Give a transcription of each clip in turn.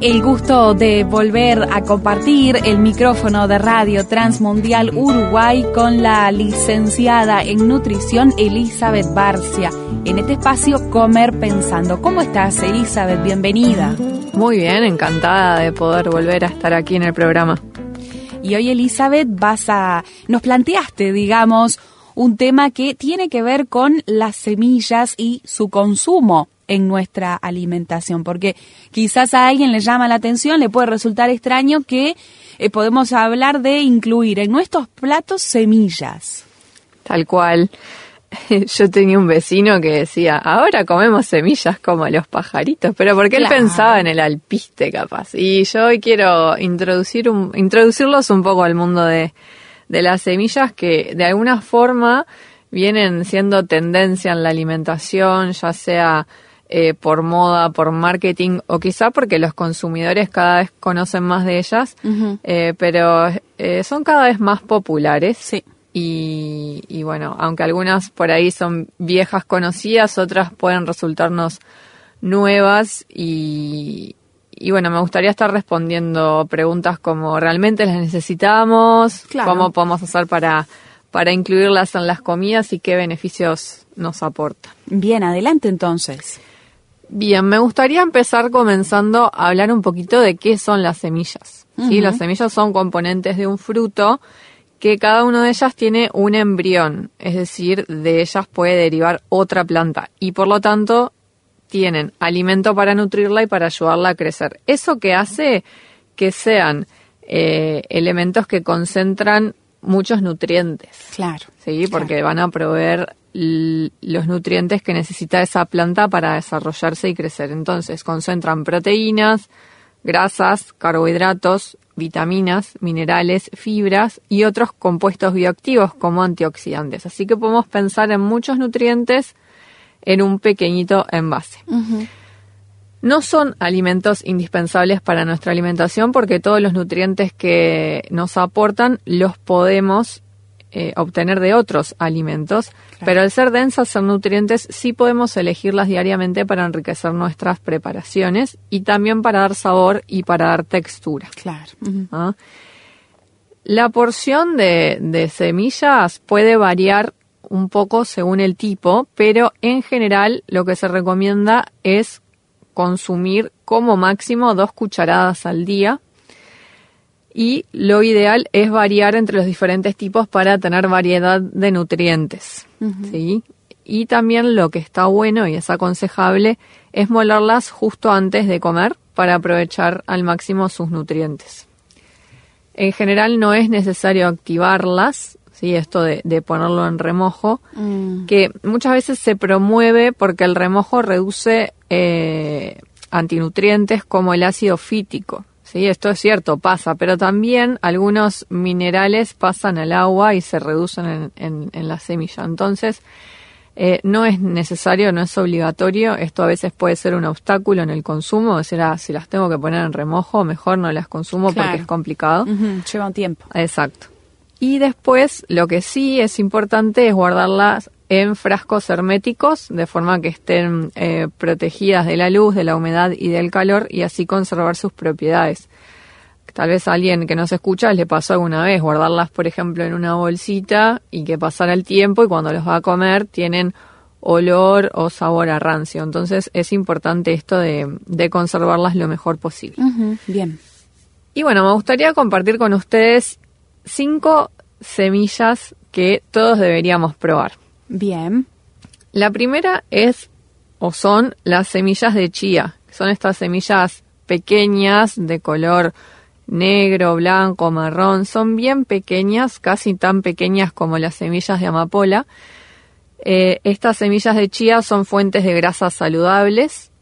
El gusto de volver a compartir el micrófono de Radio Transmundial Uruguay con la licenciada en nutrición Elizabeth Barcia en este espacio Comer Pensando. ¿Cómo estás, Elizabeth? Bienvenida. Muy bien, encantada de poder volver a estar aquí en el programa. Y hoy, Elizabeth, vas a nos planteaste, digamos, un tema que tiene que ver con las semillas y su consumo en nuestra alimentación, porque quizás a alguien le llama la atención, le puede resultar extraño que eh, podemos hablar de incluir en nuestros platos semillas. Tal cual. Yo tenía un vecino que decía, ahora comemos semillas como los pajaritos, pero porque él pensaba en el alpiste capaz. Y yo hoy quiero introducir un, introducirlos un poco al mundo de, de las semillas que de alguna forma vienen siendo tendencia en la alimentación, ya sea eh, por moda, por marketing o quizá porque los consumidores cada vez conocen más de ellas, eh, pero eh, son cada vez más populares. Sí. Y, y, bueno, aunque algunas por ahí son viejas conocidas, otras pueden resultarnos nuevas y, y bueno, me gustaría estar respondiendo preguntas como ¿realmente las necesitamos? ¿Cómo podemos hacer para, para incluirlas en las comidas y qué beneficios nos aporta? Bien, adelante entonces. Bien, me gustaría empezar comenzando a hablar un poquito de qué son las semillas. ¿sí? Las semillas son componentes de un fruto que cada una de ellas tiene un embrión, es decir, de ellas puede derivar otra planta y por lo tanto tienen alimento para nutrirla y para ayudarla a crecer. Eso que hace que sean eh, elementos que concentran muchos nutrientes. Claro. Sí, porque van a proveer los nutrientes que necesita esa planta para desarrollarse y crecer. Entonces, concentran proteínas, grasas, carbohidratos, vitaminas, minerales, fibras y otros compuestos bioactivos como antioxidantes. Así que podemos pensar en muchos nutrientes en un pequeñito envase. No son alimentos indispensables para nuestra alimentación porque todos los nutrientes que nos aportan los podemos eh, obtener de otros alimentos, pero al ser densas en nutrientes sí podemos elegirlas diariamente para enriquecer nuestras preparaciones y también para dar sabor y para dar textura. Claro. ¿Ah? La porción de, de semillas puede variar un poco según el tipo, pero en general lo que se recomienda es consumir como máximo dos cucharadas al día y lo ideal es variar entre los diferentes tipos para tener variedad de nutrientes. ¿sí? Y también lo que está bueno y es aconsejable es molerlas justo antes de comer para aprovechar al máximo sus nutrientes. En general no es necesario activarlas, ¿sí? esto de, ponerlo en remojo, mm. que muchas veces se promueve porque el remojo reduce eh, antinutrientes como el ácido fítico. Sí, esto es cierto, pasa, pero también algunos minerales pasan al agua y se reducen en, en, la semilla. Entonces, eh, no es necesario, no es obligatorio. Esto a veces puede ser un obstáculo en el consumo. O sea, si las tengo que poner en remojo, mejor no las consumo porque es complicado. Lleva un tiempo. Exacto. Y después, lo que sí es importante es guardarlas en frascos herméticos, de forma que estén eh, protegidas de la luz, de la humedad y del calor, y así conservar sus propiedades. Tal vez a alguien que nos escucha le pasó alguna vez guardarlas, por ejemplo, en una bolsita y que pasara el tiempo y cuando los va a comer tienen olor o sabor a rancio. Entonces es importante esto de, de conservarlas lo mejor posible. bien. Y bueno, me gustaría compartir con ustedes cinco semillas que todos deberíamos probar. Bien. La primera es o son las semillas de chía. Son estas semillas pequeñas de color negro, blanco, marrón. Son bien pequeñas, casi tan pequeñas como las semillas de amapola. Eh, estas semillas de chía son fuentes de grasas saludables,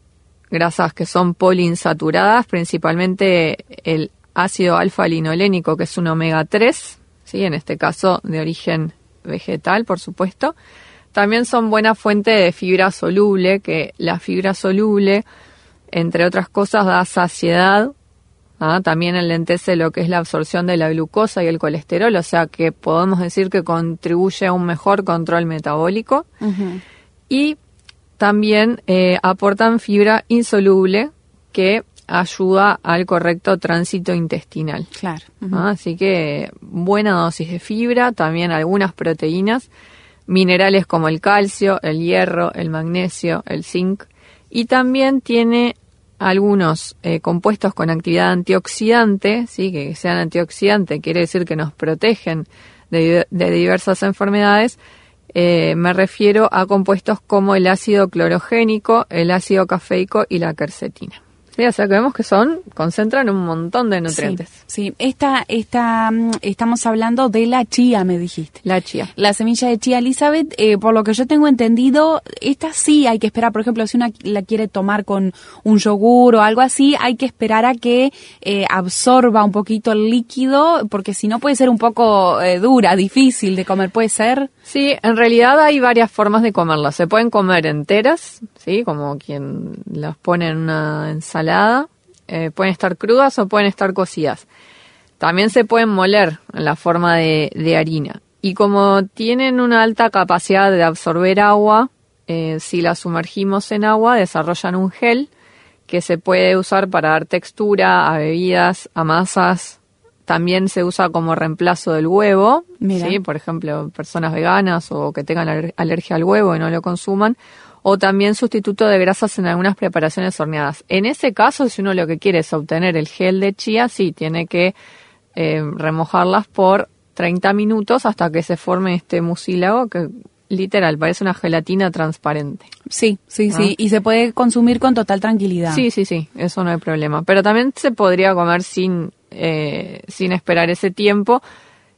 grasas que son poliinsaturadas, principalmente el ácido alfa-linolénico, que es un omega 3, ¿sí? en este caso de origen vegetal, por supuesto. También son buena fuente de fibra soluble, que la fibra soluble, entre otras cosas, da saciedad. ¿ah? También enlentece lo que es la absorción de la glucosa y el colesterol, o sea que podemos decir que contribuye a un mejor control metabólico. Y también eh, aportan fibra insoluble que ayuda al correcto tránsito intestinal. Claro. ¿ah? Así que buena dosis de fibra, también algunas proteínas minerales como el calcio, el hierro, el magnesio, el zinc y también tiene algunos eh, compuestos con actividad antioxidante, sí, que sean antioxidantes quiere decir que nos protegen de, diversas enfermedades. Eh, me refiero a compuestos como el ácido clorogénico, el ácido cafeico y la quercetina. Sí, o sea que vemos que son, concentran un montón de nutrientes. Sí, Esta, esta, mm, estamos hablando de la chía, me dijiste. La chía. La semilla de chía, Elizabeth, eh, por lo que yo tengo entendido, esta sí hay que esperar, por ejemplo, si una la quiere tomar con un yogur o algo así, hay que esperar a que eh, absorba un poquito el líquido, porque si no puede ser un poco eh, dura, difícil de comer, puede ser. Sí, en realidad hay varias formas de comerla. Se pueden comer enteras, sí, como quien las pone en una ensalada eh, pueden estar crudas o pueden estar cocidas. También se pueden moler en la forma de, harina. Y como tienen una alta capacidad de absorber agua, eh, si las sumergimos en agua desarrollan un gel que se puede usar para dar textura a bebidas, a masas. También se usa como reemplazo del huevo, ¿sí? por ejemplo, personas veganas o que tengan alergia al huevo y no lo consuman o también sustituto de grasas en algunas preparaciones horneadas. En ese caso, si uno lo que quiere es obtener el gel de chía, sí, tiene que eh, remojarlas por 30 minutos hasta que se forme este mucílago que literal parece una gelatina transparente. Sí, sí, sí, y se puede consumir con total tranquilidad. Sí, sí, sí, eso no hay problema. Pero también se podría comer sin, eh, sin esperar ese tiempo.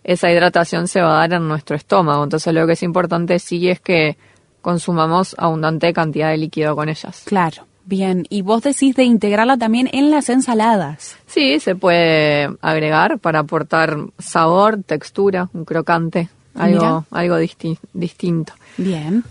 Esa hidratación se va a dar en nuestro estómago. Entonces lo que es importante sí es que consumamos abundante cantidad de líquido con ellas. Claro. Bien, y vos decís de integrarla también en las ensaladas. Sí, se puede agregar para aportar sabor, textura, un crocante, algo, algo distinto. Bien.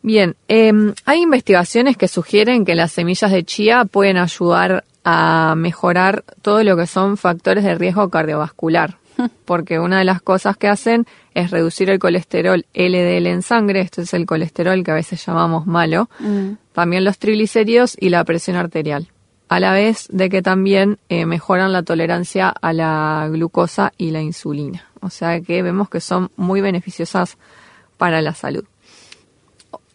Bien, em, hay investigaciones que sugieren que las semillas de chía pueden ayudar a mejorar todo lo que son factores de riesgo cardiovascular, porque una de las cosas que hacen es reducir el colesterol LDL en sangre, esto es el colesterol que a veces llamamos malo, mm. también los triglicéridos y la presión arterial, a la vez de que también eh, mejoran la tolerancia a la glucosa y la insulina. O sea que vemos que son muy beneficiosas para la salud.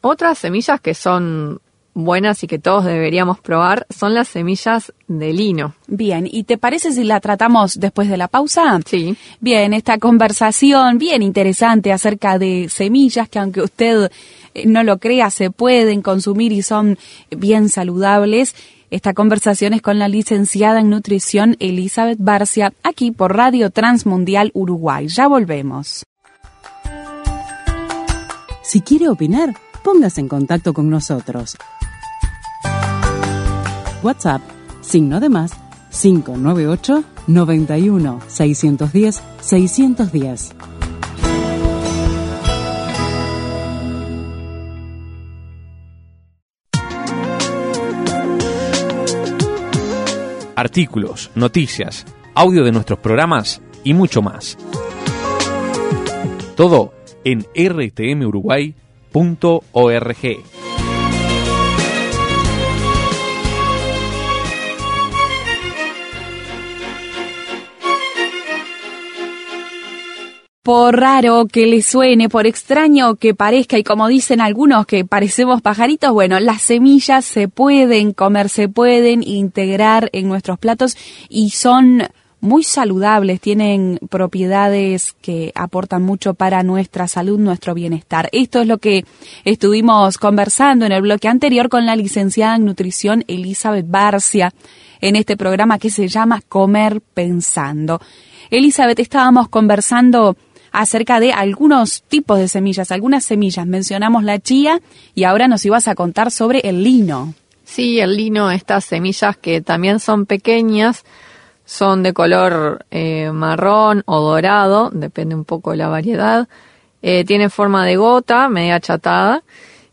Otras semillas que son buenas y que todos deberíamos probar son las semillas de lino. Bien, ¿y te parece si la tratamos después de la pausa? Sí. Bien, esta conversación bien interesante acerca de semillas que aunque usted eh, no lo crea, se pueden consumir y son bien saludables. Esta conversación es con la licenciada en nutrición Elizabeth Barcia, aquí por Radio Transmundial Uruguay. Ya volvemos. Si quiere opinar, póngase en contacto con nosotros WhatsApp, signo de más, 598 91 610 610. Artículos, noticias, audio de nuestros programas y mucho más. Todo en rtmuruguay.org. por raro que le suene, por extraño que parezca y como dicen algunos que parecemos pajaritos, bueno, las semillas se pueden comer, se pueden integrar en nuestros platos y son muy saludables, tienen propiedades que aportan mucho para nuestra salud, nuestro bienestar. Esto es lo que estuvimos conversando en el bloque anterior con la licenciada en nutrición Elizabeth Barcia en este programa que se llama Comer Pensando. Elizabeth, estábamos conversando acerca de algunos tipos de semillas, algunas semillas. Mencionamos la chía y ahora nos ibas a contar sobre el lino. Sí, el lino, estas semillas que también son pequeñas, son de color eh, marrón o dorado, depende un poco de la variedad. Eh, tienen forma de gota, media achatada,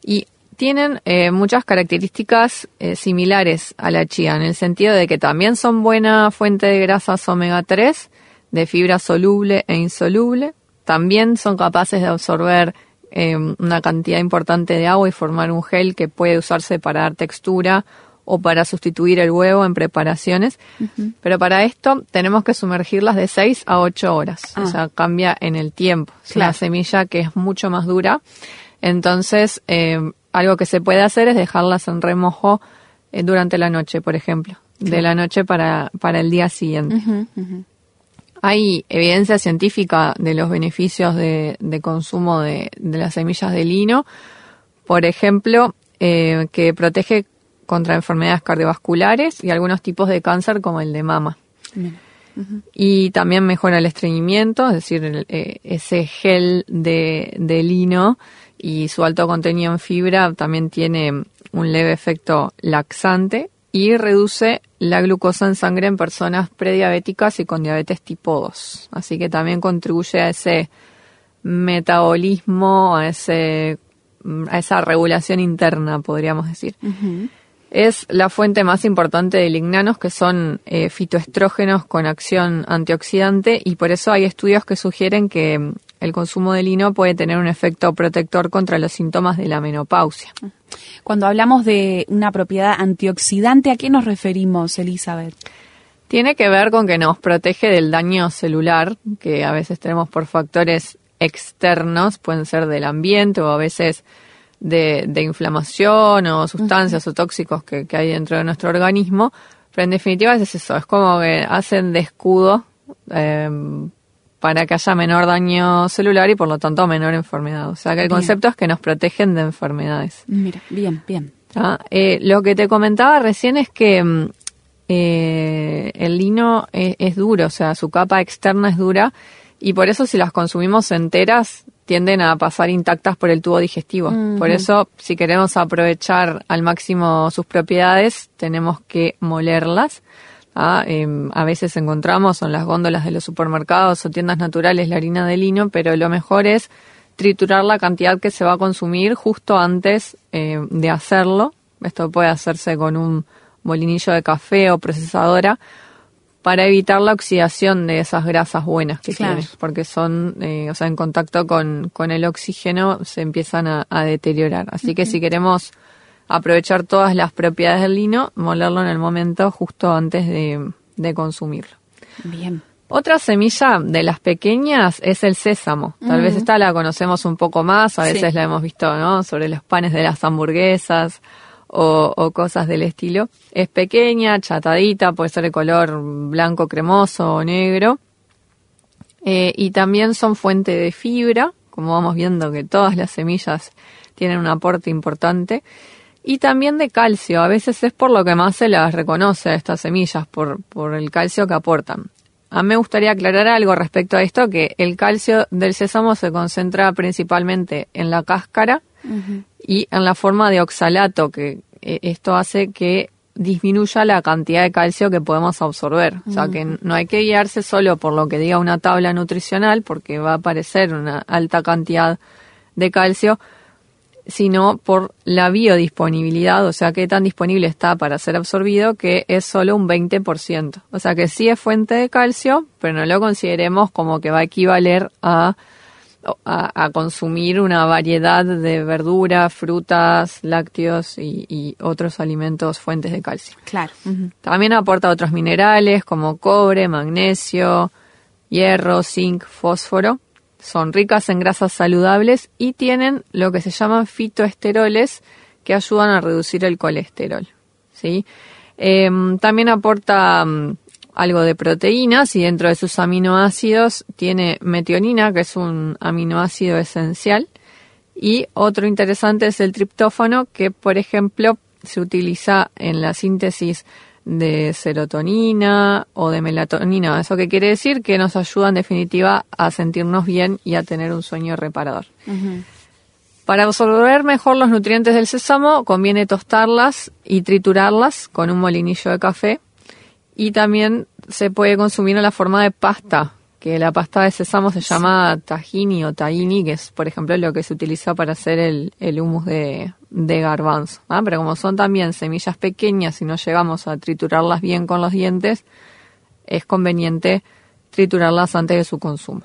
y tienen eh, muchas características similares a la chía, en el sentido de que también son buena fuente de grasas omega 3, de fibra soluble e insoluble. También son capaces de absorber eh, una cantidad importante de agua y formar un gel que puede usarse para dar textura o para sustituir el huevo en preparaciones. Pero para esto tenemos que sumergirlas de 6 a 8 horas. O Ah. sea, cambia en el tiempo. Es Claro. semilla que es mucho más dura. Entonces, eh, algo que se puede hacer es dejarlas en remojo eh, durante la noche, por ejemplo. De la noche para, para el día siguiente. Hay evidencia científica de los beneficios de, de consumo de, de las semillas de lino. Por ejemplo, eh, que protege contra enfermedades cardiovasculares y algunos tipos de cáncer como el de mama. Y también mejora el estreñimiento, es decir, el- eh, ese gel de, de lino y su alto contenido en fibra también tiene un leve efecto laxante y reduce la glucosa en sangre en personas prediabéticas y con diabetes tipo 2. Así que también contribuye a ese metabolismo, a, ese, a esa regulación interna, podríamos decir. Es la fuente más importante de lignanos, que son eh, fitoestrógenos con acción antioxidante, y por eso hay estudios que sugieren que el consumo de lino puede tener un efecto protector contra los síntomas de la menopausia. Cuando hablamos de una propiedad antioxidante, ¿a qué nos referimos, Elizabeth? Tiene que ver con que nos protege del daño celular, que a veces tenemos por factores externos, pueden ser del ambiente o a veces de, de inflamación o sustancias o tóxicos que, que hay dentro de nuestro organismo. Pero en definitiva es eso, es como que hacen de escudo eh, para que haya menor daño celular y por lo tanto menor enfermedad. O sea que el Bien. concepto es que nos protegen de enfermedades. Mira, bien, bien. Eh, lo que te comentaba recién es que mm, eh, el lino es, es duro, o sea, su capa externa es dura y por eso si las consumimos enteras tienden a pasar intactas por el tubo digestivo. Por eso, si queremos aprovechar al máximo sus propiedades, tenemos que molerlas. ¿Tá? Em, a veces encontramos en las góndolas de los supermercados o tiendas naturales la harina de lino, pero lo mejor es triturar la cantidad que se va a consumir justo antes eh, de hacerlo. Esto puede hacerse con un molinillo de café o procesadora para evitar la oxidación de esas grasas buenas que Claro. tiene, porque son, eh, o sea, en contacto con, con el oxígeno se empiezan a, a deteriorar. Así que si queremos aprovechar todas las propiedades del lino, molerlo en el momento justo antes de, de consumirlo. Bien. Otra semilla de las pequeñas es el sésamo. Tal vez esta la conocemos un poco más, a Sí. veces la hemos visto, ¿no? Sobre los panes de las hamburguesas o, o cosas del estilo. Es pequeña, chatadita, puede ser de color blanco cremoso o negro. Eh, y también son fuente de fibra, como vamos viendo que todas las semillas tienen un aporte importante. Y también de calcio, a veces es por lo que más se las reconoce a estas semillas, por, por el calcio que aportan. A mí me gustaría aclarar algo respecto a esto, que el calcio del sésamo se concentra principalmente en la cáscara y en la forma de oxalato, que eh, esto hace que disminuya la cantidad de calcio que podemos absorber. O sea, que no hay que guiarse solo por lo que diga una tabla nutricional, porque va a aparecer una alta cantidad de calcio, sino por la biodisponibilidad, o sea, qué tan disponible está para ser absorbido, que es solo un 20%. O sea, que sí es fuente de calcio, pero no lo consideremos como que va a equivaler a, a, a consumir una variedad de verduras, frutas, lácteos y, y otros alimentos fuentes de calcio. Claro. También aporta otros minerales como cobre, magnesio, hierro, zinc, fósforo. Son ricas en grasas saludables y tienen lo que se llaman fitoesteroles que ayudan a reducir el colesterol. ¿sí? Em, también aporta mm, algo de proteínas y dentro de sus aminoácidos tiene metionina, que es un aminoácido esencial. Y otro interesante es el triptófano, que por ejemplo se utiliza en la síntesis de serotonina o de melatonina. ¿Eso qué quiere decir? Que nos ayuda en definitiva a sentirnos bien y a tener un sueño reparador. Para absorber mejor los nutrientes del sésamo conviene tostarlas y triturarlas con un molinillo de café y también se puede consumir en la forma de pasta, que la pasta de sésamo se llama tahini o tahini, que es por ejemplo lo que se utiliza para hacer el, el humus de, de garbanzo. ¿ah? Pero como son también semillas pequeñas y no llegamos a triturarlas bien con los dientes, es conveniente triturarlas antes de su consumo.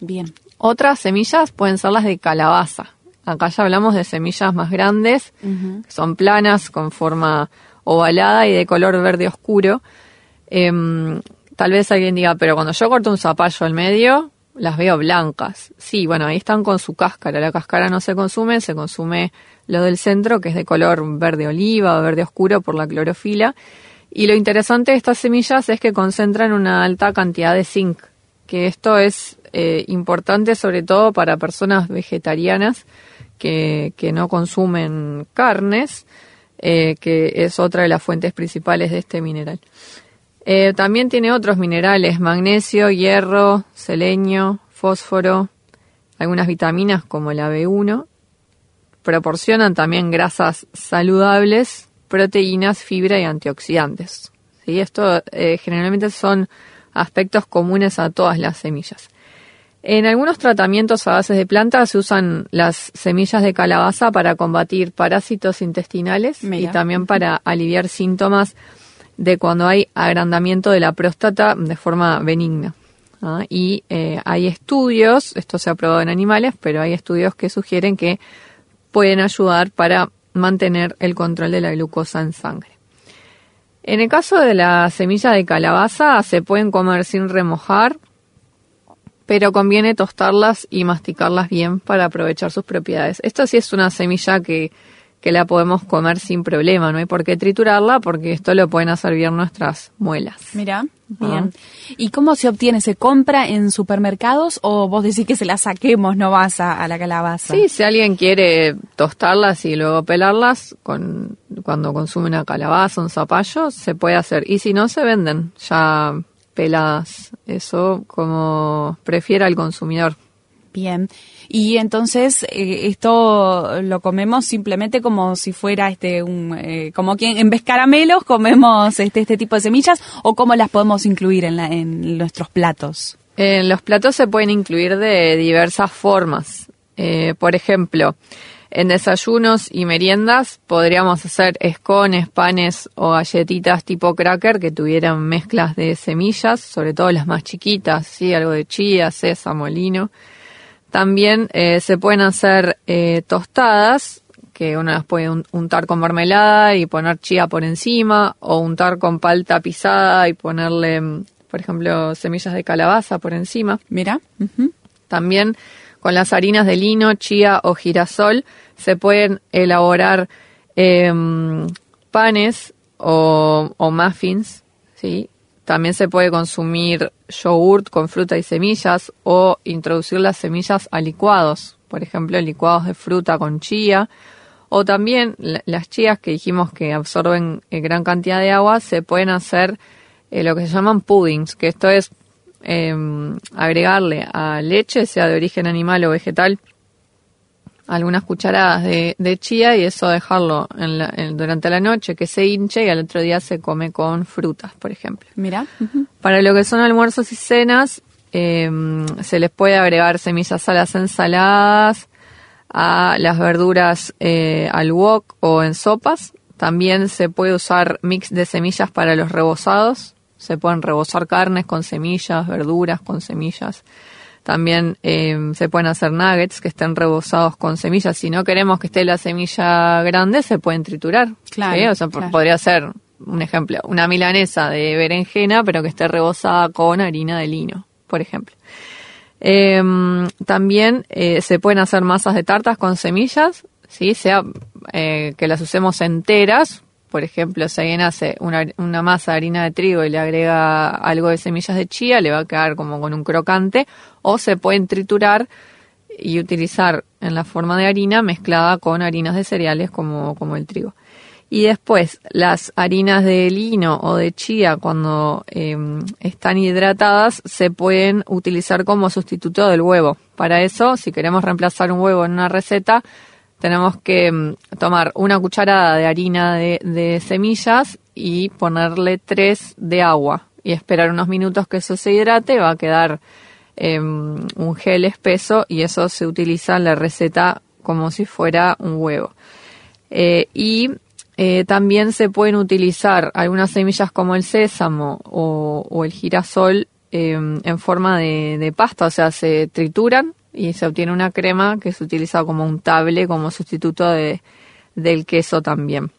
Bien. Otras semillas pueden ser las de calabaza. Acá ya hablamos de semillas más grandes, que son planas, con forma ovalada y de color verde oscuro. Em, tal vez alguien diga, pero cuando yo corto un zapallo al medio, las veo blancas. Sí, bueno, ahí están con su cáscara. La cáscara no se consume, se consume lo del centro, que es de color verde oliva o verde oscuro por la clorofila. Y lo interesante de estas semillas es que concentran una alta cantidad de zinc, que esto es eh, importante sobre todo para personas vegetarianas que, que no consumen carnes, eh, que es otra de las fuentes principales de este mineral. Eh, también tiene otros minerales, magnesio, hierro, selenio, fósforo, algunas vitaminas como la B1. Proporcionan también grasas saludables, proteínas, fibra y antioxidantes. ¿Sí? Esto eh, generalmente son aspectos comunes a todas las semillas. En algunos tratamientos a base de plantas se usan las semillas de calabaza para combatir parásitos intestinales Mira. y también para aliviar síntomas de cuando hay agrandamiento de la próstata de forma benigna. ¿ah? Y eh, hay estudios, esto se ha probado en animales, pero hay estudios que sugieren que pueden ayudar para mantener el control de la glucosa en sangre. En el caso de la semilla de calabaza, se pueden comer sin remojar, pero conviene tostarlas y masticarlas bien para aprovechar sus propiedades. Esto sí es una semilla que, que la podemos comer sin problema, no hay por qué triturarla porque esto lo pueden hacer bien nuestras muelas. Mira, bien. ¿Y cómo se obtiene? ¿Se compra en supermercados o vos decís que se la saquemos, no vas a, a la calabaza? Sí, si alguien quiere tostarlas y luego pelarlas, con, cuando consume una calabaza, un zapallo, se puede hacer. Y si no, se venden ya peladas. Eso como prefiera el consumidor. Bien. Y entonces eh, esto lo comemos simplemente como si fuera este un eh, como que en vez caramelos comemos este este tipo de semillas o cómo las podemos incluir en, la, en nuestros platos. En los platos se pueden incluir de diversas formas. Eh, por ejemplo, en desayunos y meriendas podríamos hacer escones, panes o galletitas tipo cracker que tuvieran mezclas de semillas, sobre todo las más chiquitas, ¿sí? algo de chía, sésamo, lino. También eh, se pueden hacer eh, tostadas, que uno las puede un- untar con mermelada y poner chía por encima, o untar con palta pisada y ponerle, mm, por ejemplo, semillas de calabaza por encima. Mira. También con las harinas de lino, chía o girasol se pueden elaborar em, panes o, o muffins, ¿sí? También se puede consumir yogurt con fruta y semillas o introducir las semillas a licuados, por ejemplo, licuados de fruta con chía. O también la- las chías que dijimos que absorben eh, gran cantidad de agua, se pueden hacer eh, lo que se llaman puddings, que esto es eh, agregarle a leche, sea de origen animal o vegetal, algunas cucharadas de, de chía y eso dejarlo en la- en- durante la noche que se hinche y al otro día se come con frutas, por ejemplo. Mira. Para lo que son almuerzos y cenas, eh, se les puede agregar semillas a las ensaladas, a las verduras eh, al wok o en sopas. También se puede usar mix de semillas para los rebozados. Se pueden rebozar carnes con semillas, verduras con semillas. También eh, se pueden hacer nuggets que estén rebozados con semillas. Si no queremos que esté la semilla grande, se pueden triturar. Claro, ¿sí? O sea, claro. podría ser, un ejemplo, una milanesa de berenjena, pero que esté rebozada con harina de lino, por ejemplo. Eh, también eh, se pueden hacer masas de tartas con semillas, ¿sí? sea eh, que las usemos enteras. Por ejemplo, si alguien hace una, masa de harina de trigo y le agrega algo de semillas de chía, le va a quedar como con un crocante. O se pueden triturar y utilizar en la forma de harina mezclada con harinas de cereales como, como el trigo. Y después, las harinas de lino o de chía, cuando eh, están hidratadas, se pueden utilizar como sustituto del huevo. Para eso, si queremos reemplazar un huevo en una receta, tenemos que mm, tomar una cucharada de harina de, de, semillas y ponerle tres de agua y esperar unos minutos que eso se hidrate. Va a quedar eh, un gel espeso y eso se utiliza en la receta como si fuera un huevo. Eh, y eh, también se pueden utilizar algunas semillas como el sésamo o, el girasol eh, en forma de, de, pasta, o sea, se trituran y se obtiene una crema que se utiliza como un table, como sustituto de, del queso también.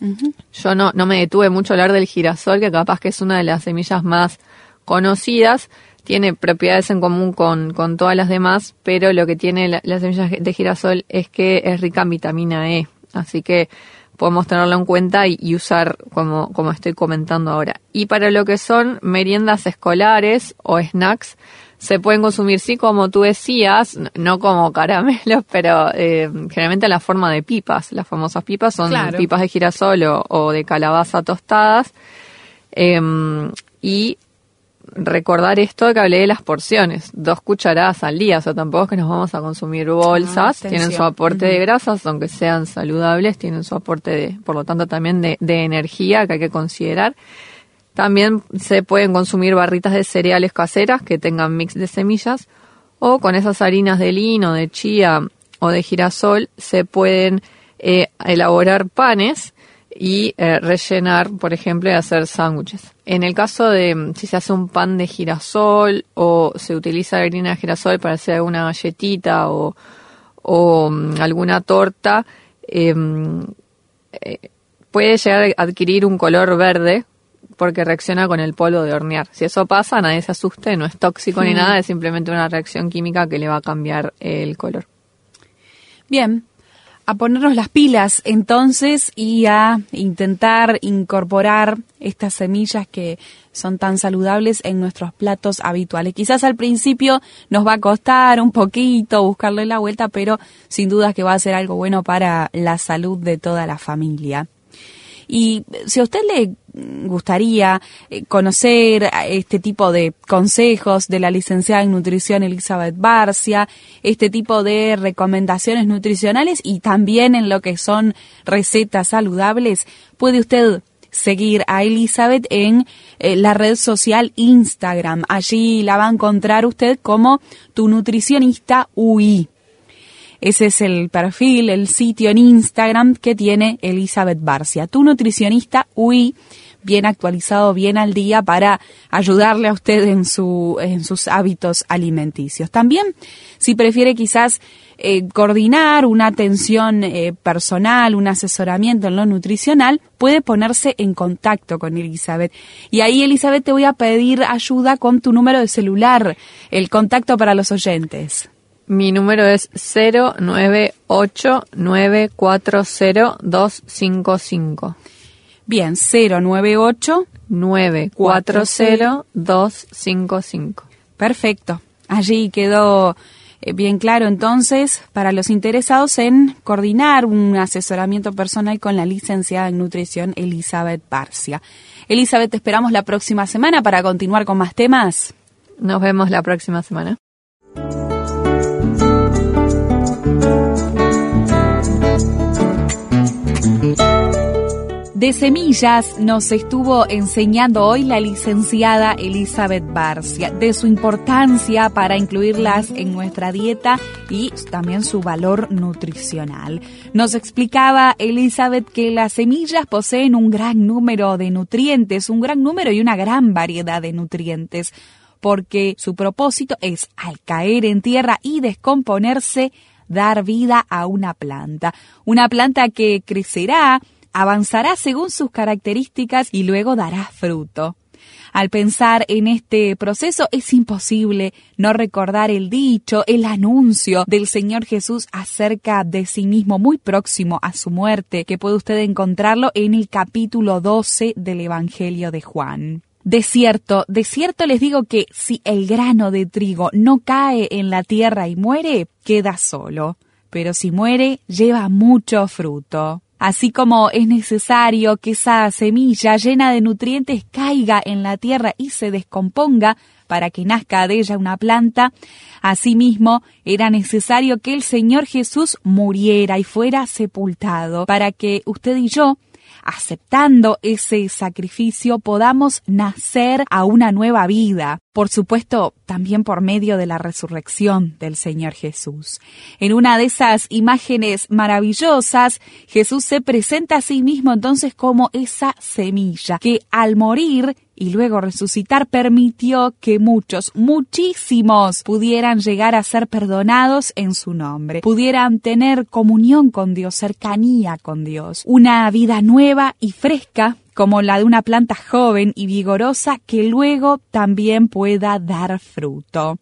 Uh -huh. Yo no, no me detuve mucho a hablar del girasol, que capaz que es una de las semillas más conocidas, tiene propiedades en común con, con todas las demás, pero lo que tiene la, la semilla de girasol es que es rica en vitamina E, así que podemos tenerlo en cuenta y, y, usar como, como estoy comentando ahora. Y para lo que son meriendas escolares o snacks, se pueden consumir, sí, como tú decías, no como caramelos, pero eh, generalmente en la forma de pipas. Las famosas pipas son claro. pipas de girasol o, o de calabaza tostadas. Eh, y recordar esto que hablé de las porciones, dos cucharadas al día, o sea, tampoco es que nos vamos a consumir bolsas, ah, tienen su aporte uh -huh. de grasas, aunque sean saludables, tienen su aporte de, por lo tanto, también de, de energía que hay que considerar. También se pueden consumir barritas de cereales caseras que tengan mix de semillas o con esas harinas de lino, de chía o de girasol se pueden eh, elaborar panes y eh, rellenar, por ejemplo, y hacer sándwiches. En el caso de mm, si se hace un pan de girasol o se utiliza la harina de girasol para hacer alguna galletita o, o um, alguna torta, eh, eh, puede llegar a adquirir un color verde porque reacciona con el polvo de hornear. Si eso pasa, nadie se asuste, no es tóxico ni nada, es simplemente una reacción química que le va a cambiar el color. Bien, a ponernos las pilas entonces y a intentar incorporar estas semillas que son tan saludables en nuestros platos habituales. Quizás al principio nos va a costar un poquito buscarle la vuelta, pero sin duda que va a ser algo bueno para la salud de toda la familia. Y si a usted le gustaría eh, conocer este tipo de consejos de la licenciada en nutrición Elizabeth Barcia, este tipo de recomendaciones nutricionales y también en lo que son recetas saludables, puede usted seguir a Elizabeth en eh, la red social Instagram. Allí la va a encontrar usted como tu nutricionista UI. Ese es el perfil, el sitio en Instagram que tiene Elizabeth Barcia, tu nutricionista UI, bien actualizado, bien al día para ayudarle a usted en, su, en sus hábitos alimenticios. También, si prefiere quizás eh, coordinar una atención eh, personal, un asesoramiento en lo nutricional, puede ponerse en contacto con Elizabeth. Y ahí, Elizabeth, te voy a pedir ayuda con tu número de celular, el contacto para los oyentes. Mi número es 098-940-255. Bien, 098 940-255. Perfecto. Allí quedó eh, bien claro entonces para los interesados en coordinar un asesoramiento personal con la licenciada en nutrición Elizabeth Barcia. Elizabeth, te esperamos la próxima semana para continuar con más temas. Nos vemos la próxima semana. De semillas nos estuvo enseñando hoy la licenciada Elizabeth Barcia, de su importancia para incluirlas en nuestra dieta y también su valor nutricional. Nos explicaba Elizabeth que las semillas poseen un gran número de nutrientes, un gran número y una gran variedad de nutrientes, porque su propósito es, al caer en tierra y descomponerse, dar vida a una planta. Una planta que crecerá, avanzará según sus características y luego dará fruto. Al pensar en este proceso es imposible no recordar el dicho, el anuncio del Señor Jesús acerca de sí mismo muy próximo a su muerte, que puede usted encontrarlo en el capítulo 12 del Evangelio de Juan. De cierto, de cierto les digo que si el grano de trigo no cae en la tierra y muere, queda solo, pero si muere, lleva mucho fruto. Así como es necesario que esa semilla llena de nutrientes caiga en la tierra y se descomponga para que nazca de ella una planta, asimismo era necesario que el Señor Jesús muriera y fuera sepultado para que usted y yo aceptando ese sacrificio, podamos nacer a una nueva vida. Por supuesto, también por medio de la resurrección del Señor Jesús. En una de esas imágenes maravillosas, Jesús se presenta a sí mismo entonces como esa semilla que al morir y luego resucitar permitió que muchos, muchísimos, pudieran llegar a ser perdonados en su nombre, pudieran tener comunión con Dios, cercanía con Dios, una vida nueva y fresca como la de una planta joven y vigorosa que luego también pueda dar fruto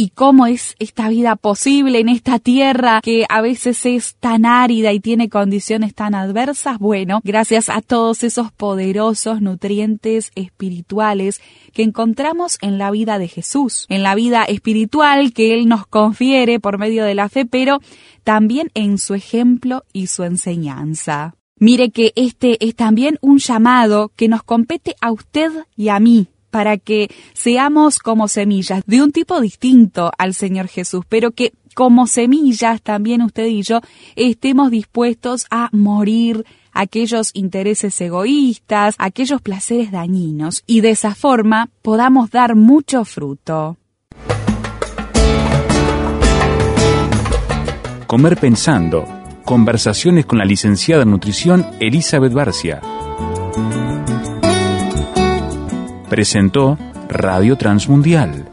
y cómo es esta vida posible en esta tierra que a veces es tan árida y tiene condiciones tan adversas. Bueno, gracias a todos esos poderosos nutrientes espirituales que encontramos en la vida de Jesús, en la vida espiritual que Él nos confiere por medio de la fe, pero también en su ejemplo y su enseñanza. Mire que este es también un llamado que nos compete a usted y a mí para que seamos como semillas de un tipo distinto al Señor Jesús, pero que como semillas también usted y yo estemos dispuestos a morir aquellos intereses egoístas, aquellos placeres dañinos y de esa forma podamos dar mucho fruto. Comer pensando. Conversaciones con la licenciada en nutrición Elizabeth Barcia presentó Radio Transmundial